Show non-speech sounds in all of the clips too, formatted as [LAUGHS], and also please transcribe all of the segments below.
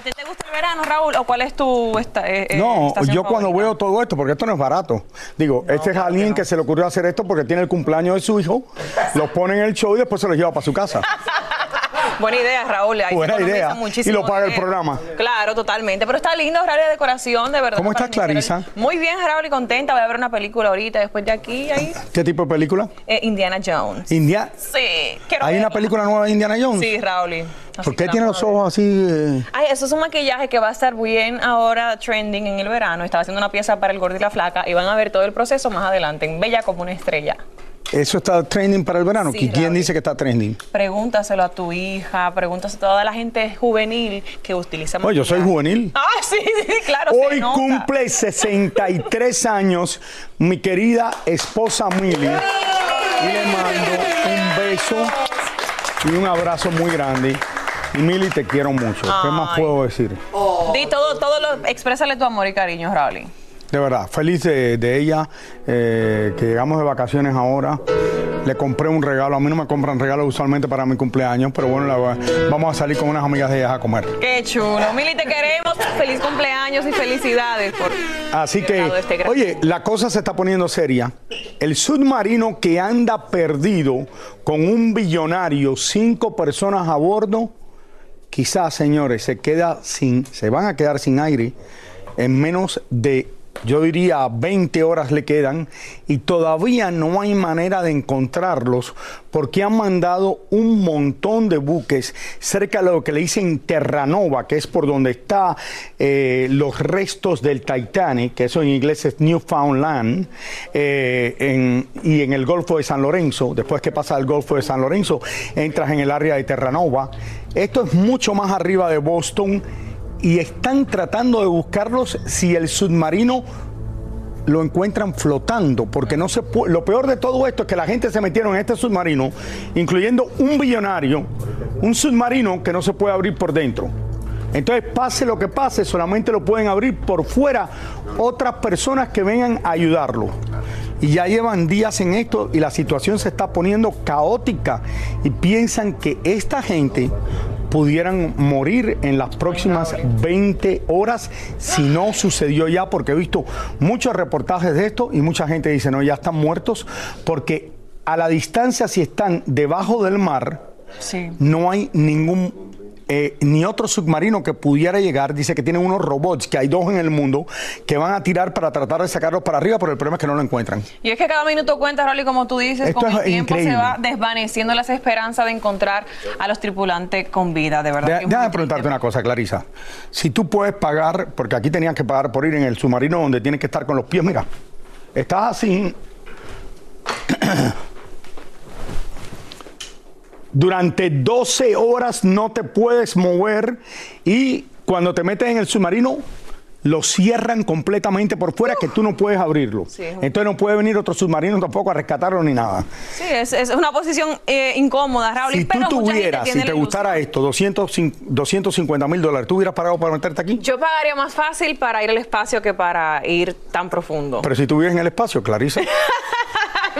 ¿A ti te gusta el verano, Raúl? ¿O cuál es tu esta, eh, eh, No, yo cuando favorita? veo todo esto, porque esto no es barato. Digo, este es alguien que se le ocurrió hacer esto porque tiene el cumpleaños de su hijo, lo pone en el show y después se lo lleva para su casa. [LAUGHS] Buena idea, Raúl. Ahí Buena idea. muchísimo Y lo paga el programa. Claro, totalmente. Pero está lindo, Raúl, de decoración, de verdad. ¿Cómo estás, Clarisa? Muy bien, Raúl, y contenta. Voy a ver una película ahorita, después de aquí, ahí. ¿Qué tipo de película? Eh, Indiana Jones. India. Sí, quiero ¿Hay una película nueva de Indiana Jones? Sí, Raúl. ¿Por qué tiene los ojos así? eh? Ay, eso es un maquillaje que va a estar bien ahora trending en el verano. Estaba haciendo una pieza para el gordo y la flaca y van a ver todo el proceso más adelante en Bella como una estrella. ¿Eso está trending para el verano? Sí, ¿Y ¿Quién Raúl. dice que está trending? Pregúntaselo a tu hija, pregúntaselo a toda la gente juvenil que utiliza Oye, yo soy juvenil. [LAUGHS] Ah, sí, sí, claro. se Hoy nota. cumple 63 años mi querida esposa Mili. Y le mando un beso y un abrazo muy grande. Y Mili, te quiero mucho. ¿Qué más puedo decir? Di todo, todo lo, exprésale tu amor y cariño, Raúl. De verdad, feliz de, de ella, eh, que llegamos de vacaciones ahora. Le compré un regalo. A mí no me compran regalos usualmente para mi cumpleaños, pero bueno, la- vamos a salir con unas amigas de ellas a comer. Qué chulo. Mili, te queremos. Feliz cumpleaños y felicidades por Así que, este oye, la cosa se está poniendo seria. El submarino que anda perdido con un billonario, cinco personas a bordo, quizás, señores, se queda sin, se van a quedar sin aire en menos de, yo diría, 20 horas le quedan y todavía no hay manera de encontrarlos porque han mandado un montón de buques cerca de lo que le dicen Terranova, que es por donde está eh, los restos del Titanic, que eso en inglés es Newfoundland, eh, y en el Golfo de San Lorenzo. Después que pasa el Golfo de San Lorenzo, entras en el área de Terranova. Esto es mucho más arriba de Boston y están tratando de buscarlos si el submarino lo encuentran flotando, porque no se lo peor de todo esto es que la gente se metieron en este submarino, incluyendo un billonario, un submarino que no se puede abrir por dentro. Entonces, pase lo que pase, solamente lo pueden abrir por fuera otras personas que vengan a ayudarlo. Y ya llevan días en esto y la situación se está poniendo caótica y piensan que esta gente pudieran morir en las próximas 20 horas si no sucedió ya, porque he visto muchos reportajes de esto y mucha gente dice, no, ya están muertos, porque a la distancia si están debajo del mar, Sí. no hay ningún eh, ni otro submarino que pudiera llegar. Dice que tienen unos robots, que hay dos en el mundo, que van a tirar para tratar de sacarlos para arriba, pero el problema es que no lo encuentran. Y es que cada minuto cuenta, Raúl, y como tú dices, Esto con el tiempo increíble. se va desvaneciendo las esperanzas de encontrar a los tripulantes con vida, de verdad. Déjame preguntarte una cosa, Clarisa. Si tú puedes pagar, porque aquí tenían que pagar por ir en el submarino donde tienes que estar con los pies, mira, estás así. Durante 12 horas no te puedes mover y cuando te metes en el submarino lo cierran completamente por fuera que tú no puedes abrirlo. Sí, es un- Entonces no puede venir otro submarino tampoco a rescatarlo ni nada. Sí, es, es una posición eh, incómoda, Raúl. Si tú pero tuvieras, si te gustara esto, 200, cin- 250 mil dólares, ¿tú hubieras pagado para meterte aquí? Yo pagaría más fácil para ir al espacio que para ir tan profundo. Pero si tú vives en el espacio, Clarisa. [LAUGHS]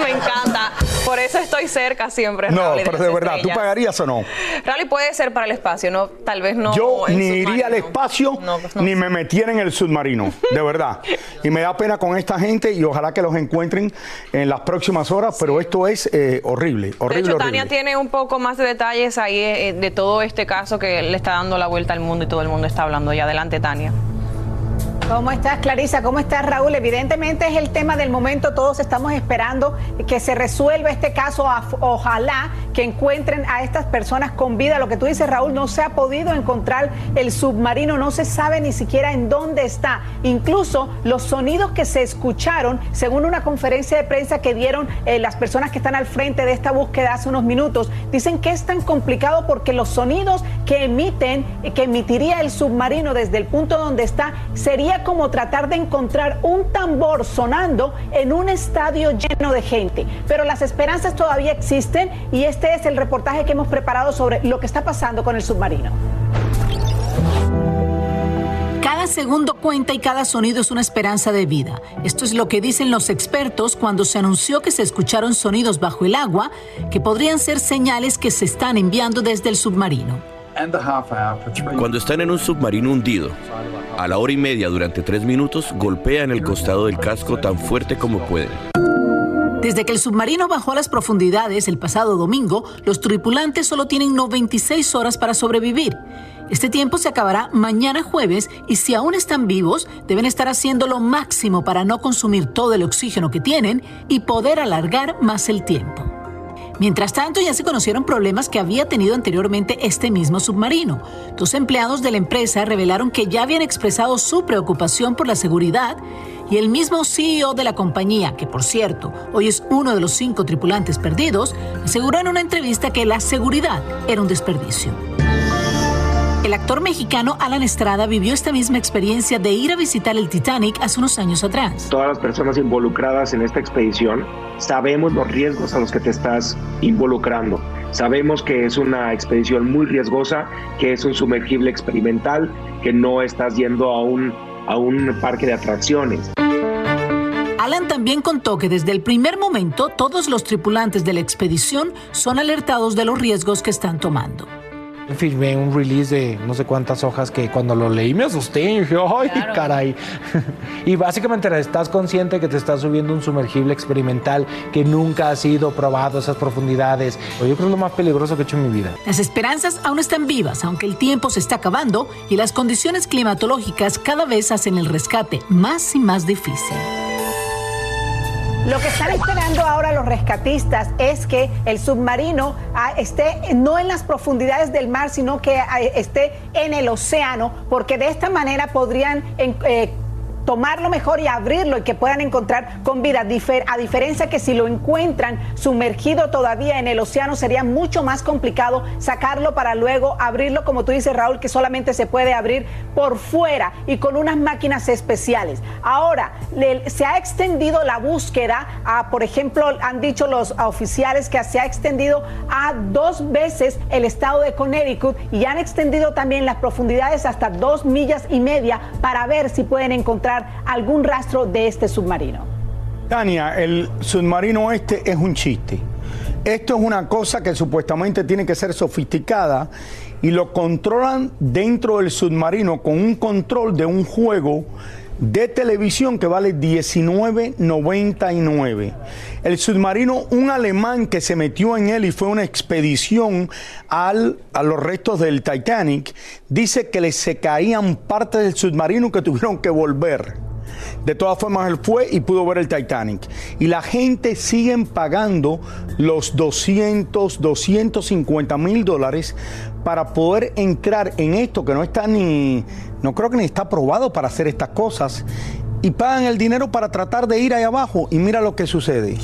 [LAUGHS] Me encanta. Por eso estoy cerca siempre. No, Raúl, y pero de verdad, ¿tú pagarías o no? Rally puede ser para el espacio, no, tal vez no. Yo ni iría al espacio No, pues no. ni me metiera en el submarino, de verdad. [LAUGHS] Y me da pena con esta gente y ojalá que los encuentren en las próximas horas, pero esto es eh, horrible, De horrible, hecho, Tania horrible. tiene un poco más de detalles ahí eh, de todo este caso que le está dando la vuelta al mundo y todo el mundo está hablando. Y adelante, Tania. ¿Cómo estás, Clarisa? ¿Cómo estás, Raúl? Evidentemente es el tema del momento. Todos estamos esperando que se resuelva este caso. Ojalá que encuentren a estas personas con vida. Lo que tú dices, Raúl, no se ha podido encontrar el submarino. No se sabe ni siquiera en dónde está. Incluso los sonidos que se escucharon, según una conferencia de prensa que dieron eh, las personas que están al frente de esta búsqueda hace unos minutos, dicen que es tan complicado porque los sonidos que emiten, que emitiría el submarino desde el punto donde está, sería como tratar de encontrar un tambor sonando en un estadio lleno de gente. Pero las esperanzas todavía existen y este es el reportaje que hemos preparado sobre lo que está pasando con el submarino. Cada segundo cuenta y cada sonido es una esperanza de vida. Esto es lo que dicen los expertos cuando se anunció que se escucharon sonidos bajo el agua que podrían ser señales que se están enviando desde el submarino. Cuando están en un submarino hundido, a la hora y media durante tres minutos golpean el costado del casco tan fuerte como pueden. Desde que el submarino bajó a las profundidades el pasado domingo, los tripulantes solo tienen 96 horas para sobrevivir. Este tiempo se acabará mañana jueves y si aún están vivos, deben estar haciendo lo máximo para no consumir todo el oxígeno que tienen y poder alargar más el tiempo. Mientras tanto, ya se conocieron problemas que había tenido anteriormente este mismo submarino. Dos empleados de la empresa revelaron que ya habían expresado su preocupación por la seguridad y el mismo CEO de la compañía, que por cierto hoy es uno de los cinco tripulantes perdidos, aseguró en una entrevista que la seguridad era un desperdicio. El actor mexicano Alan Estrada vivió esta misma experiencia de ir a visitar el Titanic hace unos años atrás. Todas las personas involucradas en esta expedición sabemos los riesgos a los que te estás involucrando. Sabemos que es una expedición muy riesgosa, que es un sumergible experimental, que no estás yendo a un, a un parque de atracciones. Alan también contó que desde el primer momento todos los tripulantes de la expedición son alertados de los riesgos que están tomando firmé un release de no sé cuántas hojas que cuando lo leí me asusté y dije, ¡ay, caray! [LAUGHS] y básicamente estás consciente que te estás subiendo un sumergible experimental que nunca ha sido probado a esas profundidades. Yo creo que es lo más peligroso que he hecho en mi vida. Las esperanzas aún están vivas, aunque el tiempo se está acabando y las condiciones climatológicas cada vez hacen el rescate más y más difícil. Lo que están esperando ahora los rescatistas es que el submarino ah, esté no en las profundidades del mar, sino que ah, esté en el océano, porque de esta manera podrían eh, tomarlo mejor y abrirlo y que puedan encontrar con vida. a diferencia que si lo encuentran sumergido todavía en el océano, sería mucho más complicado sacarlo para luego abrirlo, como tú dices, Raúl, que solamente se puede abrir por fuera y con unas máquinas especiales. Ahora, se ha extendido la búsqueda, a, por ejemplo, han dicho los oficiales que se ha extendido a dos veces el estado de Connecticut y han extendido también las profundidades hasta dos millas y media para ver si pueden encontrar algún rastro de este submarino. Tania, el submarino este es un chiste. Esto es una cosa que supuestamente tiene que ser sofisticada y lo controlan dentro del submarino con un control de un juego de televisión que vale 19.99. El submarino, un alemán que se metió en él y fue una expedición al, a los restos del Titanic, dice que le se caían partes del submarino que tuvieron que volver. De todas formas, él fue y pudo ver el Titanic. Y la gente sigue pagando los 200, 250 mil dólares para poder entrar en esto que no está ni, no creo que ni está aprobado para hacer estas cosas. Y pagan el dinero para tratar de ir ahí abajo y mira lo que sucede.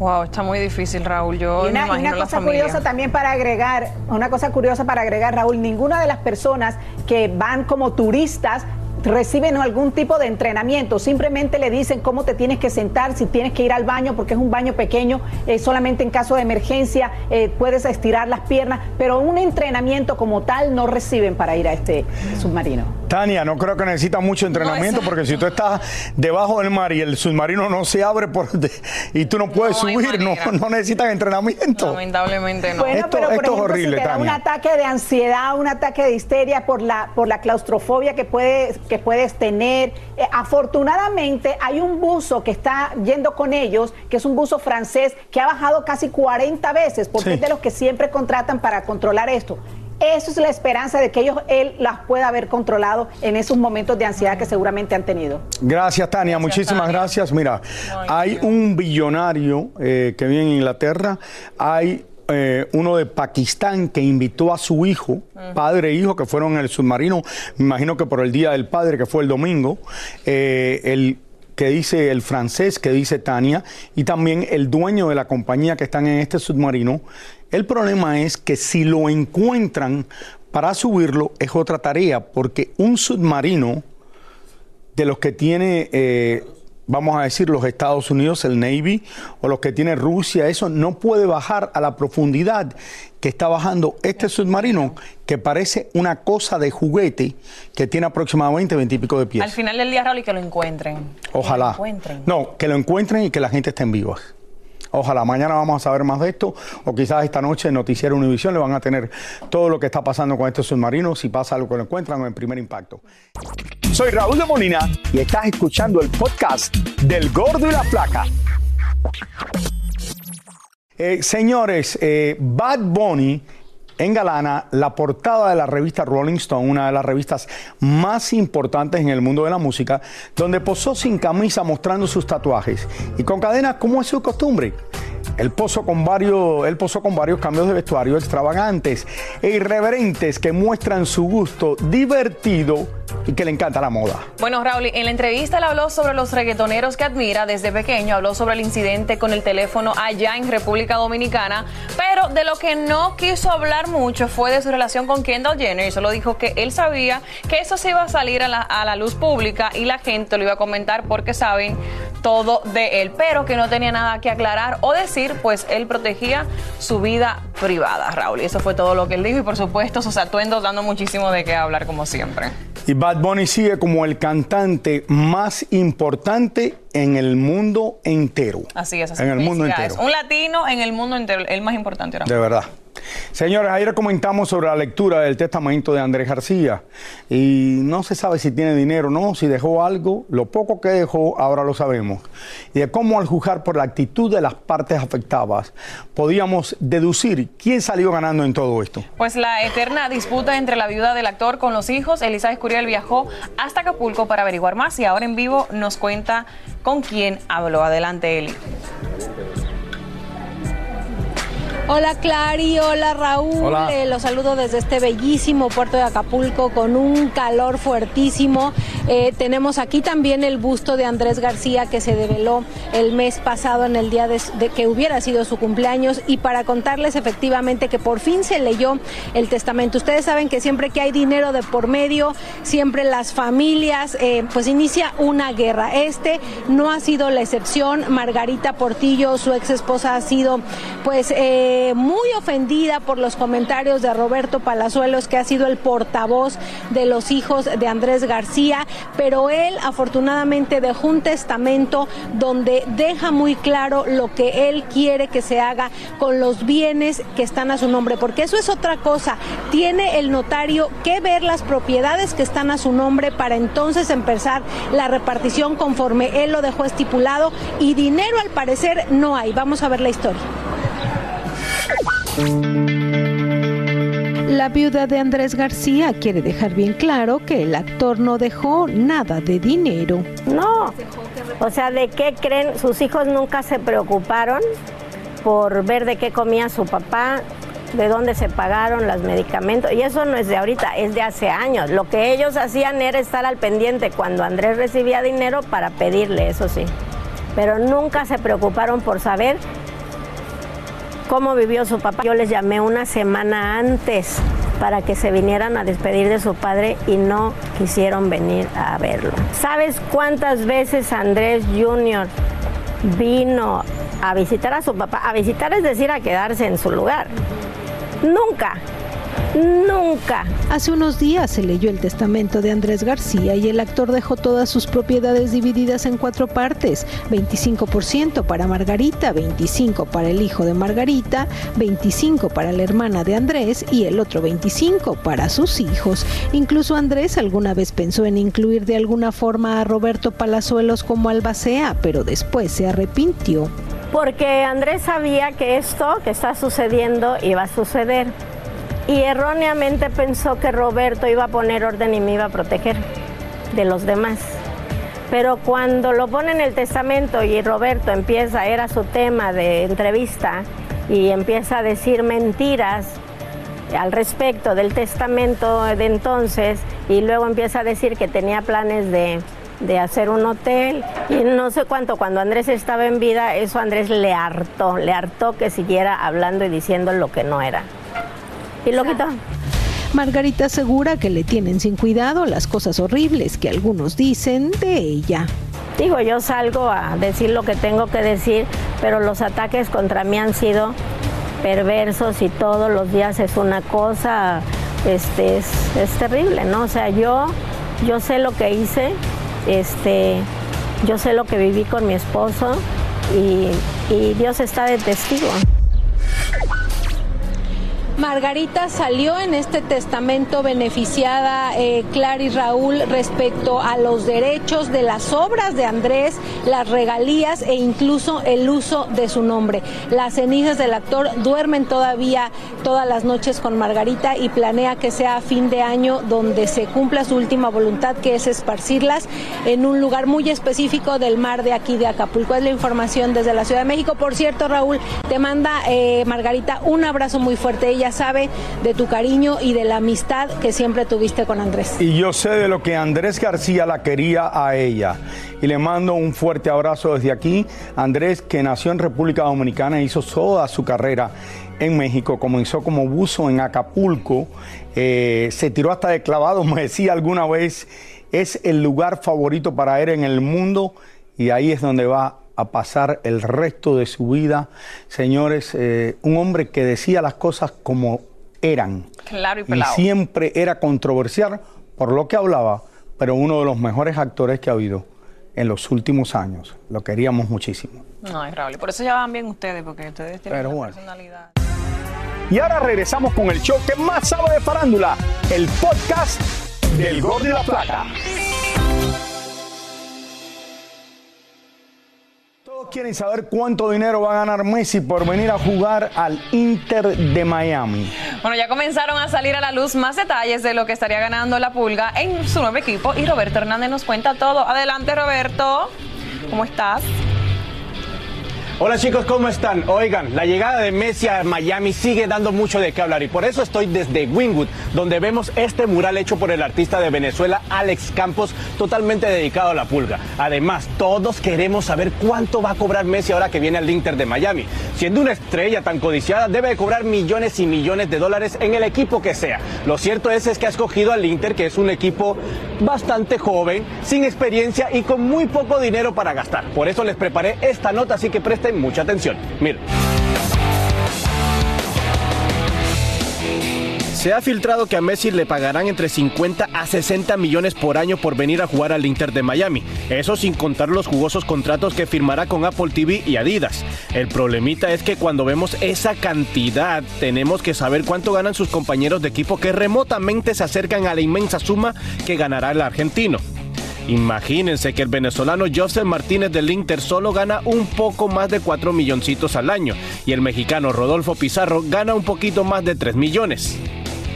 Wow, está muy difícil, Raúl. Yo y una, una cosa curiosa también para agregar, una cosa curiosa para agregar, Raúl, ninguna de las personas que van como turistas reciben algún tipo de entrenamiento, simplemente le dicen cómo te tienes que sentar, si tienes que ir al baño, porque es un baño pequeño, eh, solamente en caso de emergencia eh, puedes estirar las piernas, pero un entrenamimiento como tal no reciben para ir a este submarino. Tania, no creo que necesita mucho entrenamiento, porque si tú estás debajo del mar y el submarino no se abre por y tú no puedes subir, no, no necesitas entrenamiento. Lamentablemente no. Bueno, esto, pero por es horrible, si te da un ataque de ansiedad, un ataque de histeria por la, por la claustrofobia que puede que puedes tener. Eh, afortunadamente hay un buzo que está yendo con ellos, que es un buzo francés, que ha bajado casi 40 veces, porque es de los que siempre contratan para controlar esto. Eso es la esperanza de que ellos, él las pueda haber controlado en esos momentos de ansiedad que seguramente han tenido. Gracias, Tania. Muchísimas gracias. Mira, hay un billonario eh, que vive en Inglaterra. Hay eh, uno de Pakistán que invitó a su hijo, padre e hijo, que fueron en el submarino, me imagino que por el Día del Padre, que fue el domingo, eh, el que dice el francés, que dice Tania, y también el dueño de la compañía que están en este submarino. El problema es que si lo encuentran para subirlo es otra tarea, porque un submarino de los que tiene eh, vamos a decir, los Estados Unidos, el Navy, o los que tiene Rusia, eso no puede bajar a la profundidad que está bajando este submarino, que parece una cosa de juguete que tiene aproximadamente 20 y pico de pies. Al final del día, Raúl, y que lo encuentren. Ojalá. No, que lo encuentren y que la gente esté en vivas. Ojalá, mañana vamos a saber más de esto, o quizás esta noche en Noticiero Univisión le van a tener todo lo que está pasando con este submarino, si pasa algo que lo encuentran en primer impacto. Soy Raúl de Molina y estás escuchando el podcast del Gordo y la Placa. Eh, señores, eh, Bad Bunny engalana la portada de la revista Rolling Stone, una de las revistas más importantes en el mundo de la música, donde posó sin camisa mostrando sus tatuajes y con cadenas como es su costumbre. Él posó con varios, él posó con varios cambios de vestuario extravagantes e irreverentes que muestran su gusto divertido y que le encanta la moda. Bueno, Raúl, en la entrevista él habló sobre los reggaetoneros que admira desde pequeño, habló sobre el incidente con el teléfono allá en República Dominicana, pero de lo que no quiso hablar mucho fue de su relación con Kendall Jenner y solo dijo que él sabía que eso se iba a salir a la, a la luz pública y la gente lo iba a comentar porque saben todo de él, pero que no tenía nada que aclarar o decir, pues él protegía su vida privada, Raúl. Y eso fue todo lo que él dijo y por supuesto sus atuendos dando muchísimo de qué hablar como siempre. Y Bad Bunny sigue como el cantante más importante en el mundo entero. Así es, así En el mundo entero. Un latino en el mundo entero, el más importante ahora De verdad. Señores, ayer comentamos sobre la lectura del testamento de Andrés García y no se sabe si tiene dinero o no, si dejó algo, lo poco que dejó ahora lo sabemos. Y de cómo al juzgar por la actitud de las partes afectadas podíamos deducir quién salió ganando en todo esto. Pues la eterna disputa entre la viuda del actor con los hijos, Elisa Escuriel viajó hasta Acapulco para averiguar más y ahora en vivo nos cuenta con quién habló. Adelante, Eli. Hola Clary, hola Raúl, Hola. Eh, los saludo desde este bellísimo puerto de Acapulco con un calor fuertísimo. Eh, tenemos aquí también el busto de Andrés García que se develó el mes pasado en el día de, de que hubiera sido su cumpleaños y para contarles efectivamente que por fin se leyó el testamento. Ustedes saben que siempre que hay dinero de por medio, siempre las familias, eh, pues inicia una guerra. Este no ha sido la excepción. Margarita Portillo, su ex esposa, ha sido pues eh, muy ofendida por los comentarios de Roberto Palazuelos, que ha sido el portavoz de los hijos de Andrés García, pero él afortunadamente dejó un testamento donde deja muy claro lo que él quiere que se haga con los bienes que están a su nombre, porque eso es otra cosa. Tiene el notario que ver las propiedades que están a su nombre para entonces empezar la repartición conforme él lo dejó estipulado y dinero al parecer no hay. Vamos a ver la historia. La viuda de Andrés García quiere dejar bien claro que el actor no dejó nada de dinero. No, o sea, ¿de qué creen? Sus hijos nunca se preocuparon por ver de qué comía su papá, de dónde se pagaron los medicamentos. Y eso no es de ahorita, es de hace años. Lo que ellos hacían era estar al pendiente cuando Andrés recibía dinero para pedirle, eso sí. Pero nunca se preocuparon por saber cómo vivió su papá. Yo les llamé una semana antes para que se vinieran a despedir de su padre y no quisieron venir a verlo. ¿Sabes cuántas veces Andrés Jr. vino a visitar a su papá? A visitar es decir, a quedarse en su lugar. Nunca. Nunca. Hace unos días se leyó el testamento de Andrés García y el actor dejó todas sus propiedades divididas en cuatro partes, 25% para Margarita, 25 para el hijo de Margarita, 25 para la hermana de Andrés y el otro 25 para sus hijos. Incluso Andrés alguna vez pensó en incluir de alguna forma a Roberto Palazuelos como albacea, pero después se arrepintió. Porque Andrés sabía que esto que está sucediendo iba a suceder. Y erróneamente pensó que Roberto iba a poner orden y me iba a proteger de los demás. Pero cuando lo pone en el testamento y Roberto empieza, era su tema de entrevista, y empieza a decir mentiras al respecto del testamento de entonces y luego empieza a decir que tenía planes de, de hacer un hotel y no sé cuánto, cuando Andrés estaba en vida, eso Andrés le hartó, le hartó que siguiera hablando y diciendo lo que no era. Y lo quitó. Margarita asegura que le tienen sin cuidado las cosas horribles que algunos dicen de ella. Digo, yo salgo a decir lo que tengo que decir, pero los ataques contra mí han sido perversos y todos los días es una cosa, este, es, es terrible, ¿no? O sea, yo, yo sé lo que hice, este, yo sé lo que viví con mi esposo y, y Dios está de testigo. Margarita salió en este testamento beneficiada, eh, Clara y Raúl, respecto a los derechos de las obras de Andrés, las regalías e incluso el uso de su nombre. Las cenizas del actor duermen todavía todas las noches con Margarita y planea que sea fin de año donde se cumpla su última voluntad, que es esparcirlas en un lugar muy específico del mar de aquí de Acapulco. Es la información desde la Ciudad de México. Por cierto, Raúl, te manda eh, Margarita un abrazo muy fuerte. Ella sabe de tu cariño y de la amistad que siempre tuviste con Andrés. Y yo sé de lo que Andrés García la quería a ella. Y le mando un fuerte abrazo desde aquí. Andrés, que nació en República Dominicana, hizo toda su carrera en México, comenzó como buzo en Acapulco, eh, se tiró hasta de clavado, [LAUGHS] me decía alguna vez, es el lugar favorito para él en el mundo y ahí es donde va a pasar el resto de su vida. Señores, eh, un hombre que decía las cosas como eran. Claro y Y siempre era controversial por lo que hablaba, pero uno de los mejores actores que ha habido en los últimos años. Lo queríamos muchísimo. Ay, Raúl, y por eso ya van bien ustedes, porque ustedes tienen Pero una bueno. personalidad. Y ahora regresamos con el show que más sabe de farándula, el podcast del Gol de la Plata. Quieren saber cuánto dinero va a ganar Messi por venir a jugar al Inter de Miami. Bueno, ya comenzaron a salir a la luz más detalles de lo que estaría ganando la Pulga en su nuevo equipo y Roberto Hernández nos cuenta todo. Adelante, Roberto. ¿Cómo estás? Hola chicos, ¿cómo están? Oigan, la llegada de Messi a Miami sigue dando mucho de qué hablar y por eso estoy desde Wingwood, donde vemos este mural hecho por el artista de Venezuela, Alex Campos, totalmente dedicado a la pulga. Además, todos queremos saber cuánto va a cobrar Messi ahora que viene al Inter de Miami. Siendo una estrella tan codiciada, debe de cobrar millones y millones de dólares en el equipo que sea. Lo cierto es, es que ha escogido al Inter, que es un equipo bastante joven, sin experiencia y con muy poco dinero para gastar. Por eso les preparé esta nota, así que presten mucha atención. Miren. Se ha filtrado que a Messi le pagarán entre 50 a 60 millones por año por venir a jugar al Inter de Miami. Eso sin contar los jugosos contratos que firmará con Apple TV y Adidas. El problemita es que cuando vemos esa cantidad, tenemos que saber cuánto ganan sus compañeros de equipo que remotamente se acercan a la inmensa suma que ganará el argentino. Imagínense que el venezolano Joseph Martínez del Inter solo gana un poco más de 4 milloncitos al año y el mexicano Rodolfo Pizarro gana un poquito más de 3 millones.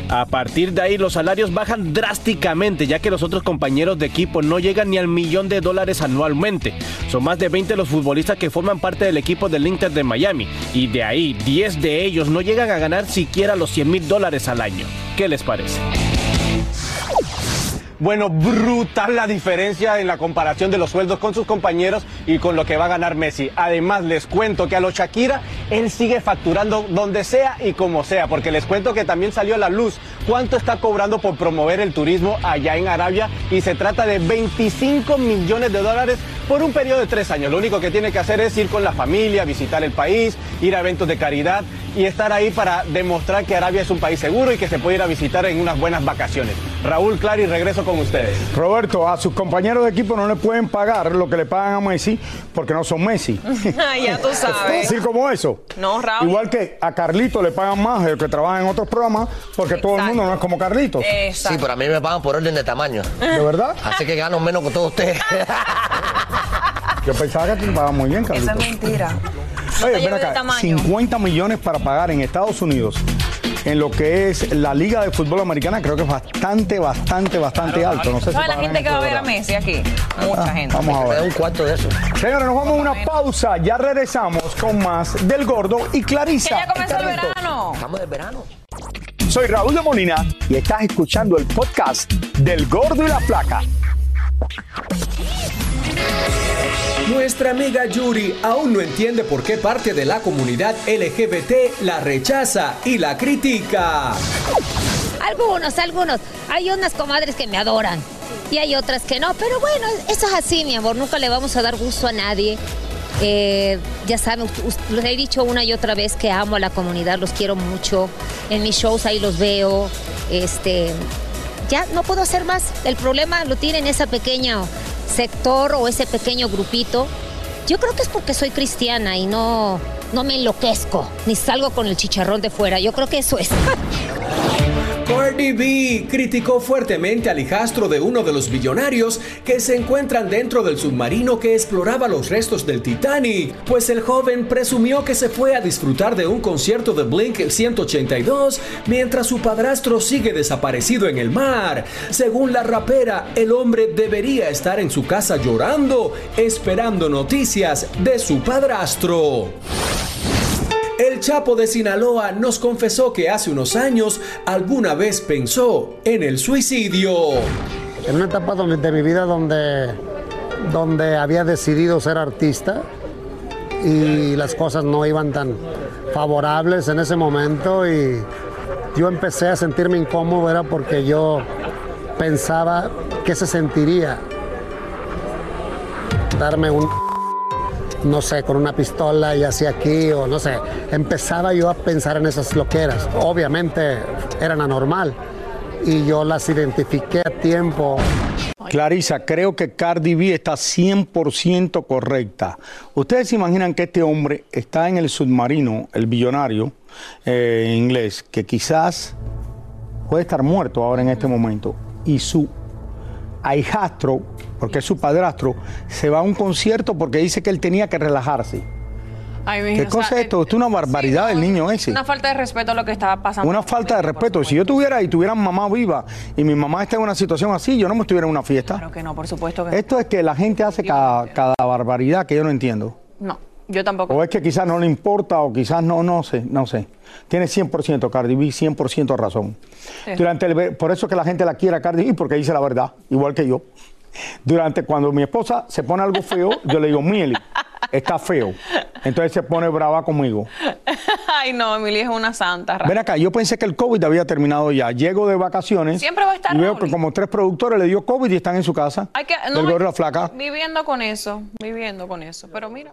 A partir de ahí los salarios bajan drásticamente ya que los otros compañeros de equipo no llegan ni al millón de dólares anualmente. Son más de 20 los futbolistas que forman parte del equipo del Inter de Miami y de ahí 10 de ellos no llegan a ganar siquiera los 100 mil dólares al año. ¿Qué les parece? Bueno, brutal la diferencia en la comparación de los sueldos con sus compañeros y con lo que va a ganar Messi. Además, les cuento que a los Shakira, él sigue facturando donde sea y como sea, porque les cuento que también salió a la luz cuánto está cobrando por promover el turismo allá en Arabia y se trata de 25 millones de dólares por un periodo de tres años. Lo único que tiene que hacer es ir con la familia, visitar el país, ir a eventos de caridad y estar ahí para demostrar que Arabia es un país seguro y que se puede ir a visitar en unas buenas vacaciones. Raúl Clary, regreso con ustedes. Roberto, a sus compañeros de equipo no le pueden pagar lo que le pagan a Messi porque no son Messi. [LAUGHS] ya tú sabes. Así como eso. No, Raúl. Igual que a Carlito le pagan más de los que trabajan en otros programas porque todo el mundo no es como Carlitos. Sí, pero a mí me pagan por orden de tamaño. ¿De verdad? Así que gano menos que todos ustedes. [LAUGHS] Yo pensaba que te pagaban muy bien, Eso Carlitos. es mentira. No Oye, ven acá, tamaño. 50 millones para pagar en Estados Unidos en lo que es la Liga de Fútbol Americana, creo que es bastante, bastante, bastante alto. No sé si Toda la pagarán gente que va a ver a. Messi aquí. Mucha Ah, gente. Vamos a ver. un cuarto de eso. Señores, nos vamos a una pausa. Ya regresamos con más del Gordo y Que Clarisa. ya comenzó el verano. Estamos de verano. Soy Raúl de Molina y estás escuchando el podcast del Gordo y la Flaca. Nuestra amiga Yuri aún no entiende por qué parte de la comunidad LGBT la rechaza y la critica. Algunos, algunos. Hay unas comadres que me adoran y hay otras que no, pero bueno, eso es así, mi amor. Nunca le vamos a dar gusto a nadie. Eh, ya saben, les he dicho una y otra vez que amo a la comunidad, los quiero mucho. En mis shows ahí los veo. Este, ya no puedo hacer más. El problema lo tienen ese pequeño sector o ese pequeño grupito. Yo creo que es porque soy cristiana y no, no me enloquezco, ni salgo con el chicharrón de fuera. Yo creo que eso es. [LAUGHS] Cardi B criticó fuertemente al hijastro de uno de los billonarios que se encuentran dentro del submarino que exploraba los restos del Titanic, pues el joven presumió que se fue a disfrutar de un concierto de Blink 182 mientras su padrastro sigue desaparecido en el mar. Según la rapera, el hombre debería estar en su casa llorando, esperando noticias de su padrastro. El Chapo de Sinaloa nos confesó que hace unos años alguna vez pensó en el suicidio. En una etapa donde- de mi vida donde, donde había decidido ser artista y las cosas no iban tan favorables en ese momento y yo empecé a sentirme incómodo era porque yo pensaba qué se sentiría darme un no sé, con una pistola y así aquí o no sé, empezaba yo a pensar en esas loqueras. Obviamente eran anormal y yo las identifiqué a tiempo. Clarisa, creo que Cardi B está 100% correcta. Ustedes se imaginan que este hombre está en el submarino, el billonario eh, inglés, que quizás puede estar muerto ahora en este momento, y su ahijastro, porque es su padrastro, se va a un concierto porque dice que él tenía que relajarse. Ay, ¿Qué hija, o cosa sea, es esto? Esto es una barbaridad del niño ese. Una falta de respeto a lo que estaba pasando. Una falta de respeto. Si yo tuviera y tuviera mamá viva y mi mamá está en una situación así, yo no me estuviera en una fiesta. Claro que no, por supuesto que no. Esto es que la gente hace cada, cada barbaridad que yo no entiendo. No, yo tampoco. O es que quizás no le importa o quizás no, no sé, no sé. Tiene 100%, Cardi B, 100% razón. Sí. Durante el, por eso es que la gente la quiere a Cardi B, porque dice la verdad, igual que yo. Durante cuando mi esposa se pone algo feo, yo le digo, Mieli, está feo. Entonces se pone brava conmigo. [LAUGHS] Ay, no, Emily es una santa. Ven acá, yo pensé que el COVID había terminado ya. Llego de vacaciones. Siempre va a estar Y veo Raúl. que como tres productores le dio COVID y están en su casa. Hay que, del no, Gordo y la flaca. Viviendo con eso, viviendo con eso. Pero mira.